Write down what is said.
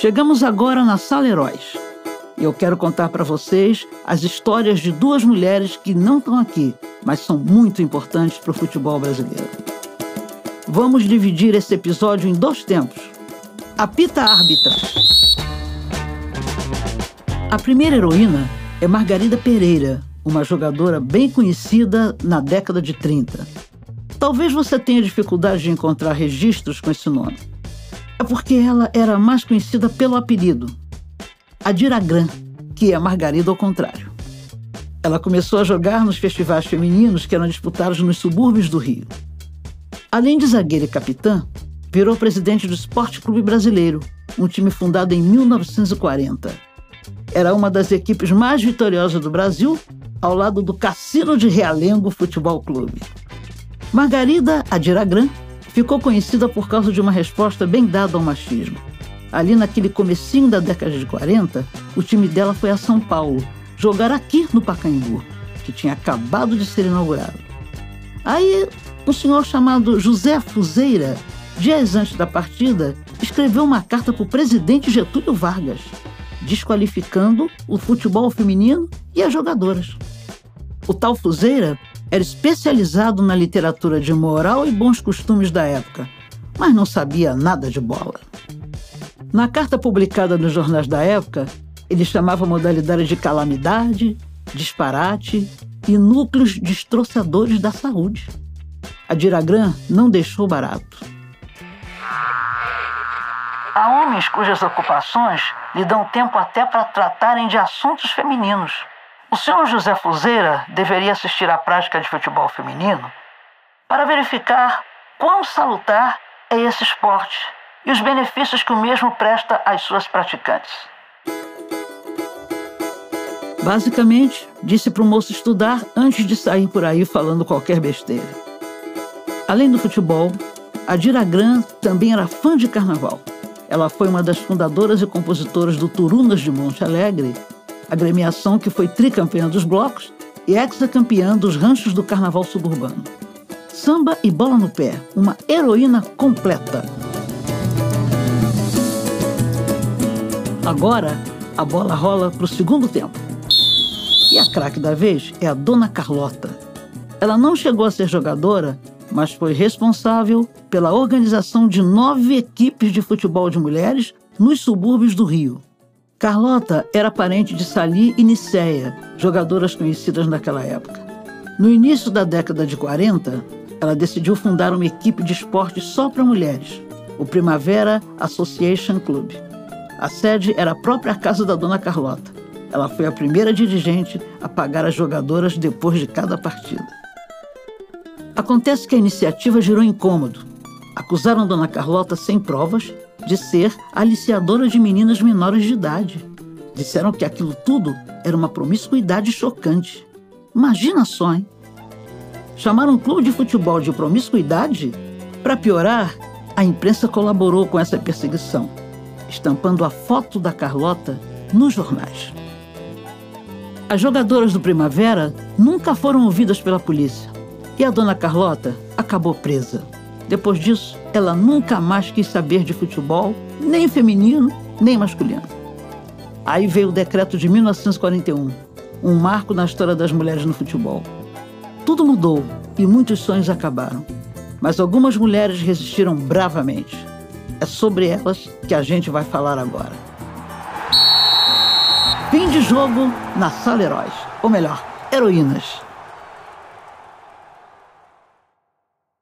Chegamos agora na Sala Heróis. E eu quero contar para vocês as histórias de duas mulheres que não estão aqui, mas são muito importantes para o futebol brasileiro. Vamos dividir esse episódio em dois tempos. Apita árbitra. A primeira heroína é Margarida Pereira, uma jogadora bem conhecida na década de 30. Talvez você tenha dificuldade de encontrar registros com esse nome. É porque ela era mais conhecida pelo apelido, Adiragran, que é Margarida ao contrário. Ela começou a jogar nos festivais femininos que eram disputados nos subúrbios do Rio. Além de zagueira e capitã, virou presidente do Esporte Clube Brasileiro, um time fundado em 1940. Era uma das equipes mais vitoriosas do Brasil, ao lado do Cassino de Realengo Futebol Clube. Margarida Adiragran ficou conhecida por causa de uma resposta bem dada ao machismo. Ali naquele comecinho da década de 40, o time dela foi a São Paulo, jogar aqui no Pacaembu, que tinha acabado de ser inaugurado. Aí, um senhor chamado José Fuzeira, dias antes da partida, escreveu uma carta para o presidente Getúlio Vargas, desqualificando o futebol feminino e as jogadoras. O tal Fuzeira era especializado na literatura de moral e bons costumes da época, mas não sabia nada de bola. Na carta publicada nos jornais da época, ele chamava a modalidade de calamidade, disparate e núcleos destroçadores da saúde. A Diragram não deixou barato. Há homens cujas ocupações lhe dão tempo até para tratarem de assuntos femininos. O senhor José Fuzeira deveria assistir à prática de futebol feminino para verificar quão salutar é esse esporte e os benefícios que o mesmo presta às suas praticantes. Basicamente, disse para o moço estudar antes de sair por aí falando qualquer besteira. Além do futebol, a Diragram também era fã de carnaval. Ela foi uma das fundadoras e compositoras do Turunas de Monte Alegre, agremiação que foi tricampeã dos blocos e ex-campeã dos ranchos do carnaval suburbano. Samba e bola no pé, uma heroína completa. Agora, a bola rola para o segundo tempo. E a craque da vez é a Dona Carlota. Ela não chegou a ser jogadora, mas foi responsável pela organização de nove equipes de futebol de mulheres nos subúrbios do Rio. Carlota era parente de Sali e Niceia, jogadoras conhecidas naquela época. No início da década de 40, ela decidiu fundar uma equipe de esporte só para mulheres, o Primavera Association Club. A sede era a própria casa da dona Carlota. Ela foi a primeira dirigente a pagar as jogadoras depois de cada partida. Acontece que a iniciativa gerou incômodo. Acusaram Dona Carlota sem provas de ser aliciadora de meninas menores de idade. Disseram que aquilo tudo era uma promiscuidade chocante. Imagina só, hein? Chamaram um clube de futebol de promiscuidade? Para piorar, a imprensa colaborou com essa perseguição, estampando a foto da Carlota nos jornais. As jogadoras do Primavera nunca foram ouvidas pela polícia e a dona Carlota acabou presa. Depois disso, ela nunca mais quis saber de futebol, nem feminino, nem masculino. Aí veio o decreto de 1941, um marco na história das mulheres no futebol. Tudo mudou e muitos sonhos acabaram. Mas algumas mulheres resistiram bravamente. É sobre elas que a gente vai falar agora. Fim de jogo na Sala Heróis. Ou melhor, heroínas.